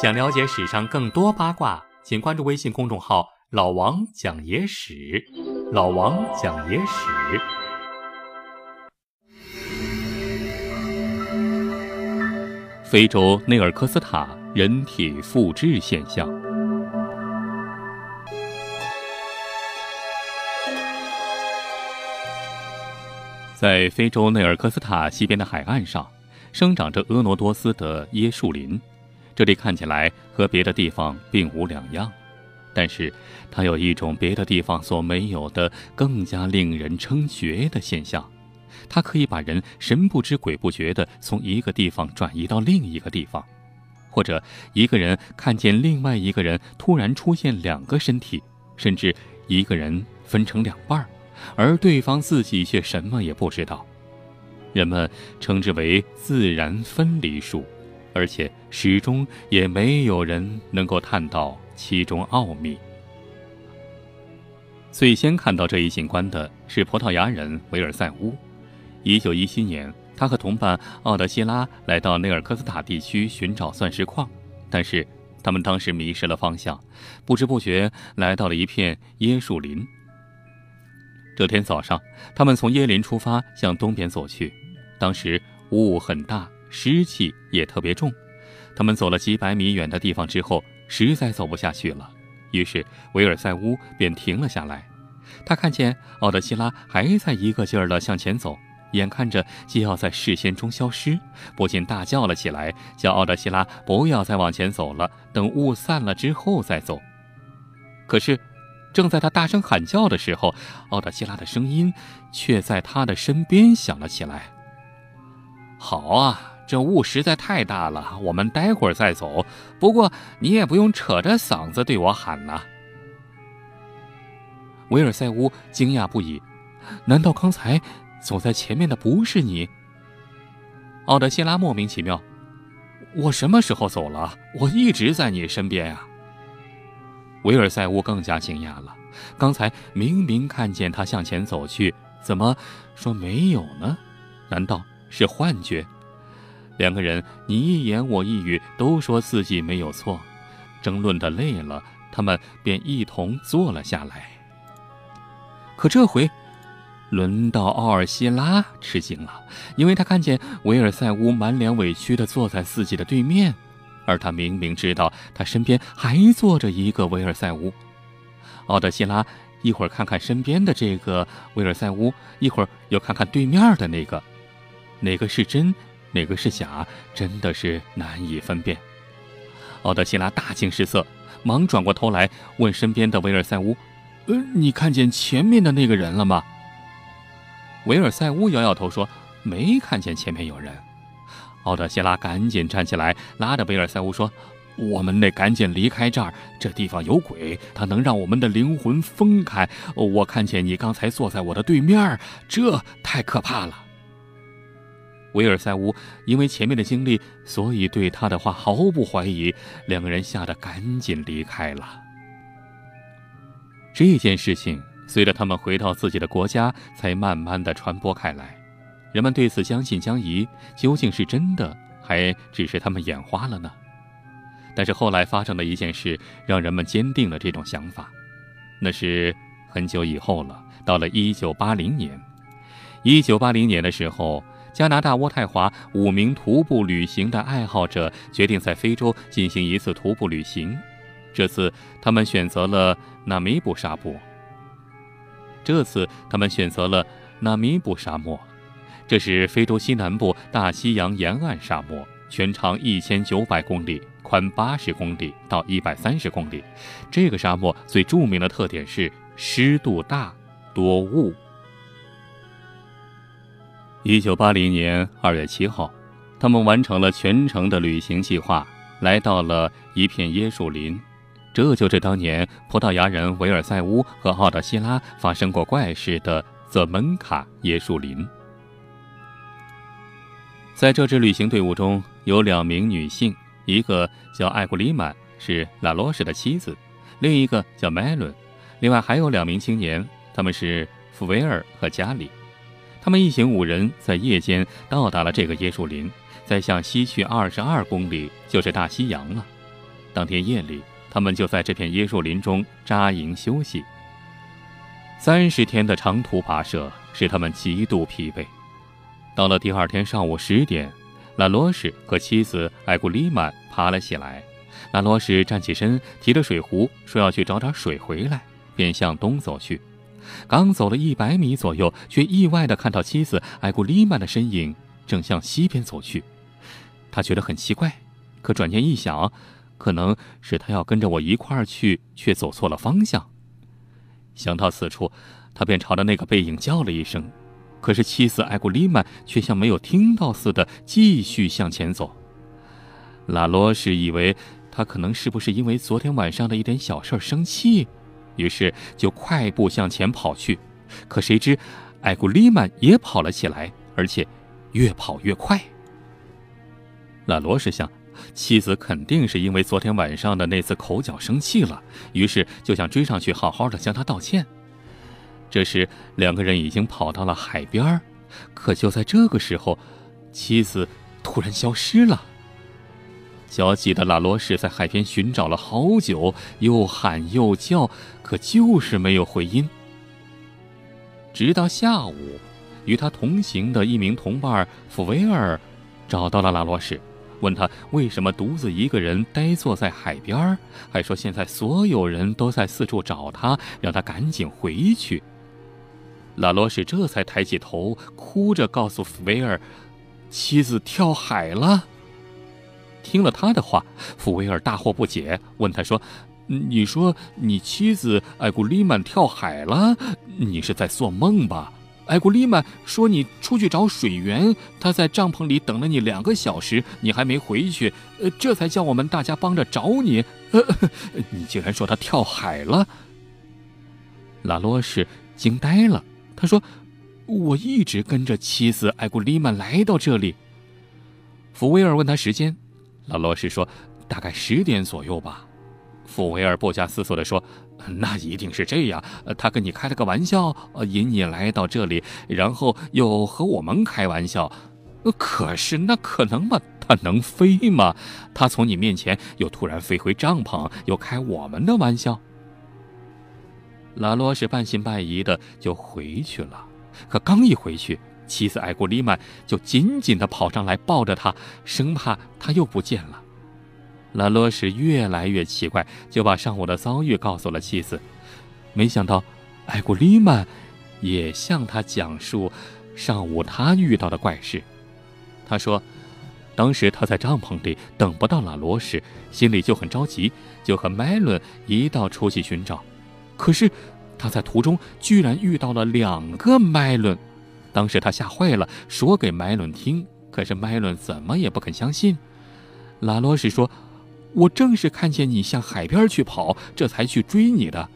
想了解史上更多八卦，请关注微信公众号“老王讲野史”。老王讲野史。非洲内尔科斯塔人体复制现象。在非洲内尔科斯塔西边的海岸上，生长着婀娜多姿的椰树林。这里看起来和别的地方并无两样，但是它有一种别的地方所没有的、更加令人称绝的现象：它可以把人神不知鬼不觉地从一个地方转移到另一个地方，或者一个人看见另外一个人突然出现两个身体，甚至一个人分成两半儿，而对方自己却什么也不知道。人们称之为自然分离术。而且始终也没有人能够探到其中奥秘。最先看到这一景观的是葡萄牙人维尔塞乌。一九一七年，他和同伴奥德希拉来到内尔科斯塔地区寻找钻石矿，但是他们当时迷失了方向，不知不觉来到了一片椰树林。这天早上，他们从椰林出发，向东边走去。当时雾很大。湿气也特别重，他们走了几百米远的地方之后，实在走不下去了，于是维尔塞乌便停了下来。他看见奥德希拉还在一个劲儿地向前走，眼看着就要在视线中消失，不禁大叫了起来，叫奥德希拉不要再往前走了，等雾散了之后再走。可是，正在他大声喊叫的时候，奥德希拉的声音却在他的身边响了起来：“好啊！”这雾实在太大了，我们待会儿再走。不过你也不用扯着嗓子对我喊了。维尔塞乌惊讶不已，难道刚才走在前面的不是你？奥德希拉莫名其妙，我什么时候走了？我一直在你身边呀。维尔塞乌更加惊讶了，刚才明明看见他向前走去，怎么说没有呢？难道是幻觉？两个人你一言我一语，都说自己没有错。争论的累了，他们便一同坐了下来。可这回，轮到奥尔西拉吃惊了，因为他看见维尔塞乌满脸委屈地坐在自己的对面，而他明明知道他身边还坐着一个维尔塞乌。奥德希拉一会儿看看身边的这个维尔塞乌，一会儿又看看对面的那个，哪个是真？哪个是假，真的是难以分辨。奥德希拉大惊失色，忙转过头来问身边的维尔塞乌：“呃，你看见前面的那个人了吗？”维尔塞乌摇摇头说：“没看见前面有人。”奥德希拉赶紧站起来，拉着维尔塞乌说：“我们得赶紧离开这儿，这地方有鬼，它能让我们的灵魂分开。我看见你刚才坐在我的对面，这太可怕了。”维尔塞乌因为前面的经历，所以对他的话毫不怀疑。两个人吓得赶紧离开了。这件事情随着他们回到自己的国家，才慢慢的传播开来。人们对此将信将疑，究竟是真的，还只是他们眼花了呢？但是后来发生的一件事，让人们坚定了这种想法。那是很久以后了，到了一九八零年。一九八零年的时候。加拿大渥太华五名徒步旅行的爱好者决定在非洲进行一次徒步旅行。这次他们选择了纳米布沙漠。这次他们选择了纳米布沙漠，这是非洲西南部大西洋沿岸沙漠，全长一千九百公里，宽八十公里到一百三十公里。这个沙漠最著名的特点是湿度大、多雾。一九八零年二月七号，他们完成了全程的旅行计划，来到了一片椰树林。这就是当年葡萄牙人维尔塞乌和奥德希拉发生过怪事的泽门卡椰树林。在这支旅行队伍中有两名女性，一个叫艾古里曼，是拉罗什的妻子；另一个叫麦伦。另外还有两名青年，他们是福维尔和加里。他们一行五人在夜间到达了这个椰树林，再向西去二十二公里就是大西洋了。当天夜里，他们就在这片椰树林中扎营休息。三十天的长途跋涉使他们极度疲惫。到了第二天上午十点，拉罗什和妻子艾古丽曼爬了起来。拉罗什站起身，提着水壶，说要去找点水回来，便向东走去。刚走了一百米左右，却意外地看到妻子艾古丽曼的身影正向西边走去。他觉得很奇怪，可转念一想，可能是他要跟着我一块儿去，却走错了方向。想到此处，他便朝着那个背影叫了一声，可是妻子艾古丽曼却像没有听到似的，继续向前走。拉罗什以为他可能是不是因为昨天晚上的一点小事生气，于是就快步向前跑去。可谁知，艾古丽曼也跑了起来，而且越跑越快。拉罗什想。妻子肯定是因为昨天晚上的那次口角生气了，于是就想追上去好好的向他道歉。这时，两个人已经跑到了海边儿可就在这个时候，妻子突然消失了。焦急的拉罗什在海边寻找了好久，又喊又叫，可就是没有回音。直到下午，与他同行的一名同伴福维尔找到了拉罗什。问他为什么独自一个人呆坐在海边儿还说现在所有人都在四处找他，让他赶紧回去。拉罗什这才抬起头，哭着告诉福维尔，妻子跳海了。听了他的话，福维尔大惑不解，问他说：“你说你妻子艾古丽曼跳海了？你是在做梦吧？”艾古丽曼说：“你出去找水源，他在帐篷里等了你两个小时，你还没回去，呃，这才叫我们大家帮着找你。呃，你竟然说他跳海了！”拉罗什惊呆了，他说：“我一直跟着妻子艾古丽曼来到这里。”福威尔问他时间，老罗什说：“大概十点左右吧。”福威尔不假思索地说：“那一定是这样。他跟你开了个玩笑，引你来到这里，然后又和我们开玩笑。可是那可能吗？他能飞吗？他从你面前又突然飞回帐篷，又开我们的玩笑。”拉罗是半信半疑的就回去了。可刚一回去，妻子艾古丽曼就紧紧地跑上来抱着他，生怕他又不见了。拉罗什越来越奇怪，就把上午的遭遇告诉了妻子。没想到，艾古丽曼也向他讲述上午他遇到的怪事。他说，当时他在帐篷里等不到拉罗什，心里就很着急，就和麦伦一道出去寻找。可是他在途中居然遇到了两个麦伦，当时他吓坏了，说给麦伦听，可是麦伦怎么也不肯相信。拉罗什说。我正是看见你向海边去跑，这才去追你的。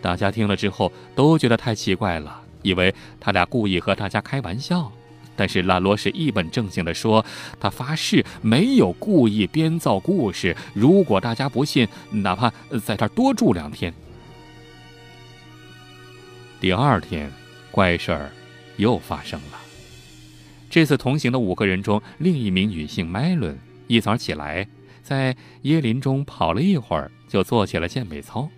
大家听了之后都觉得太奇怪了，以为他俩故意和大家开玩笑。但是拉罗是一本正经地说：“他发誓没有故意编造故事。如果大家不信，哪怕在这多住两天。”第二天，怪事儿又发生了。这次同行的五个人中，另一名女性麦伦一早起来。在椰林中跑了一会儿，就做起了健美操。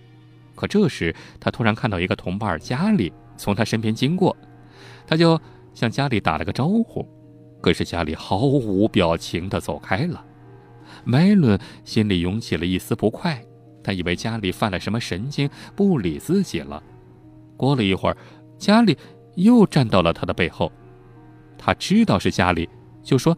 可这时，他突然看到一个同伴家里从他身边经过，他就向家里打了个招呼。可是家里毫无表情地走开了。麦伦心里涌起了一丝不快，他以为家里犯了什么神经，不理自己了。过了一会儿，家里又站到了他的背后。他知道是家里，就说：“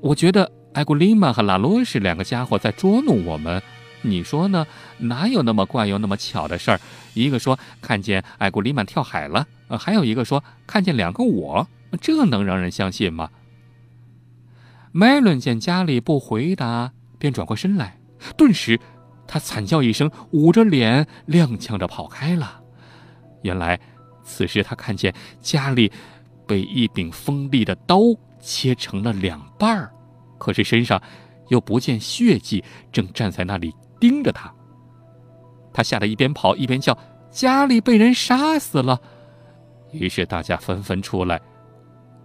我觉得。”艾古丽玛和拉罗什两个家伙在捉弄我们，你说呢？哪有那么怪又那么巧的事儿？一个说看见艾古丽曼跳海了，还有一个说看见两个我，这能让人相信吗？麦伦见家里不回答，便转过身来，顿时他惨叫一声，捂着脸踉跄着跑开了。原来，此时他看见家里被一柄锋利的刀切成了两半儿。可是身上又不见血迹，正站在那里盯着他。他吓得一边跑一边叫：“家里被人杀死了！”于是大家纷纷出来，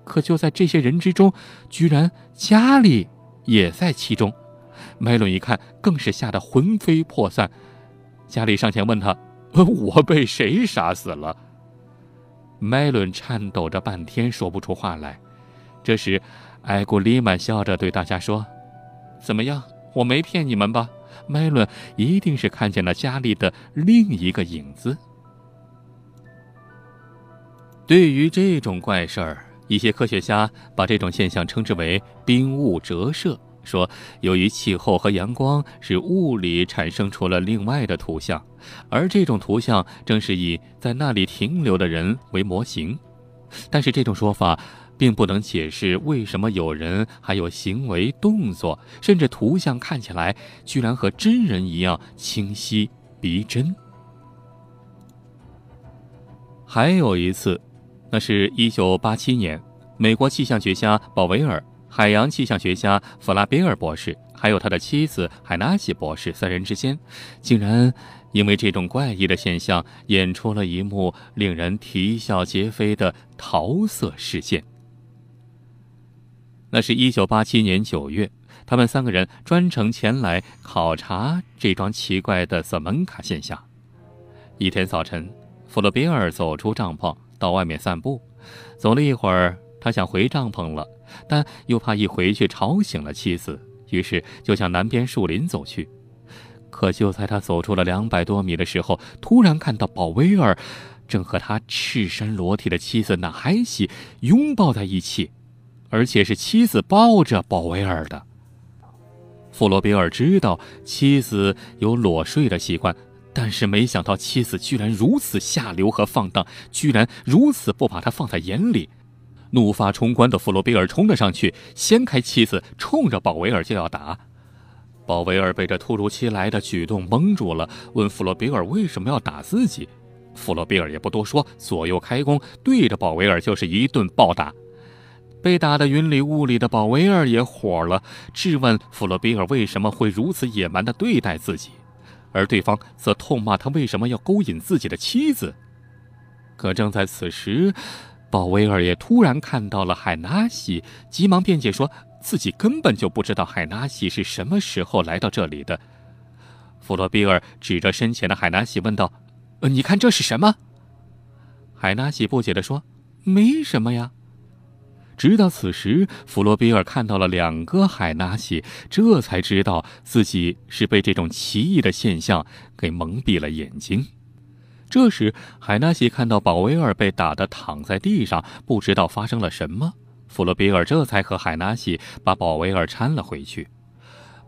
可就在这些人之中，居然家里也在其中。麦伦一看，更是吓得魂飞魄散。家里上前问他：“我被谁杀死了？”麦伦颤抖着半天说不出话来。这时，艾古里曼笑着对大家说：“怎么样，我没骗你们吧？麦伦一定是看见了家里的另一个影子。”对于这种怪事儿，一些科学家把这种现象称之为冰雾折射。说，由于气候和阳光使物理产生出了另外的图像，而这种图像正是以在那里停留的人为模型。但是这种说法并不能解释为什么有人还有行为动作，甚至图像看起来居然和真人一样清晰逼真。还有一次，那是一九八七年，美国气象学家鲍威尔。海洋气象学家弗拉贝尔博士，还有他的妻子海纳西博士三人之间，竟然因为这种怪异的现象，演出了一幕令人啼笑皆非的桃色事件。那是一九八七年九月，他们三个人专程前来考察这桩奇怪的瑟门卡现象。一天早晨，弗洛贝尔走出帐篷，到外面散步，走了一会儿。他想回帐篷了，但又怕一回去吵醒了妻子，于是就向南边树林走去。可就在他走出了两百多米的时候，突然看到保威尔正和他赤身裸体的妻子纳海西拥抱在一起，而且是妻子抱着保威尔的。弗罗比尔知道妻子有裸睡的习惯，但是没想到妻子居然如此下流和放荡，居然如此不把他放在眼里。怒发冲冠的弗洛比尔冲了上去，掀开妻子，冲着鲍威尔就要打。鲍威尔被这突如其来的举动蒙住了，问弗洛比尔为什么要打自己。弗洛比尔也不多说，左右开弓，对着鲍威尔就是一顿暴打。被打得云里雾里的鲍威尔也火了，质问弗洛比尔为什么会如此野蛮地对待自己，而对方则痛骂他为什么要勾引自己的妻子。可正在此时，鲍威尔也突然看到了海纳西，急忙辩解说自己根本就不知道海纳西是什么时候来到这里的。弗洛比尔指着身前的海纳西问道：“，你看这是什么？”海纳西不解地说：“没什么呀。”直到此时，弗洛比尔看到了两个海纳西，这才知道自己是被这种奇异的现象给蒙蔽了眼睛。这时，海纳西看到保威尔被打得躺在地上，不知道发生了什么。弗洛比尔这才和海纳西把保威尔搀了回去。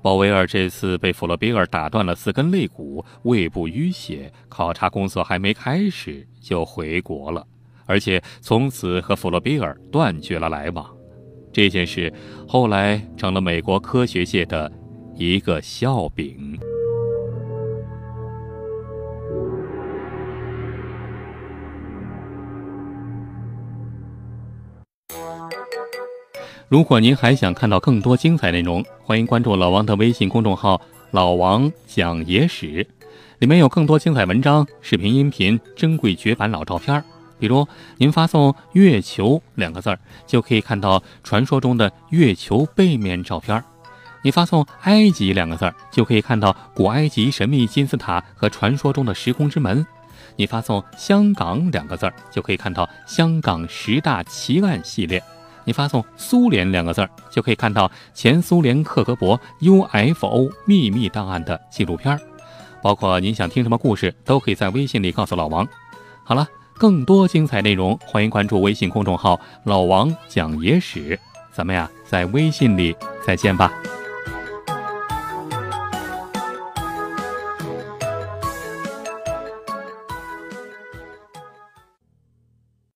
保威尔这次被弗洛比尔打断了四根肋骨，胃部淤血，考察工作还没开始就回国了，而且从此和弗洛比尔断绝了来往。这件事后来成了美国科学界的一个笑柄。如果您还想看到更多精彩内容，欢迎关注老王的微信公众号“老王讲野史”，里面有更多精彩文章、视频、音频、珍贵绝版老照片。比如，您发送“月球”两个字儿，就可以看到传说中的月球背面照片；你发送“埃及”两个字儿，就可以看到古埃及神秘金字塔和传说中的时空之门；你发送“香港”两个字儿，就可以看到香港十大奇案系列。你发送“苏联”两个字儿，就可以看到前苏联克格勃 UFO 秘密档案的纪录片儿，包括您想听什么故事，都可以在微信里告诉老王。好了，更多精彩内容，欢迎关注微信公众号“老王讲野史”。咱们呀，在微信里再见吧。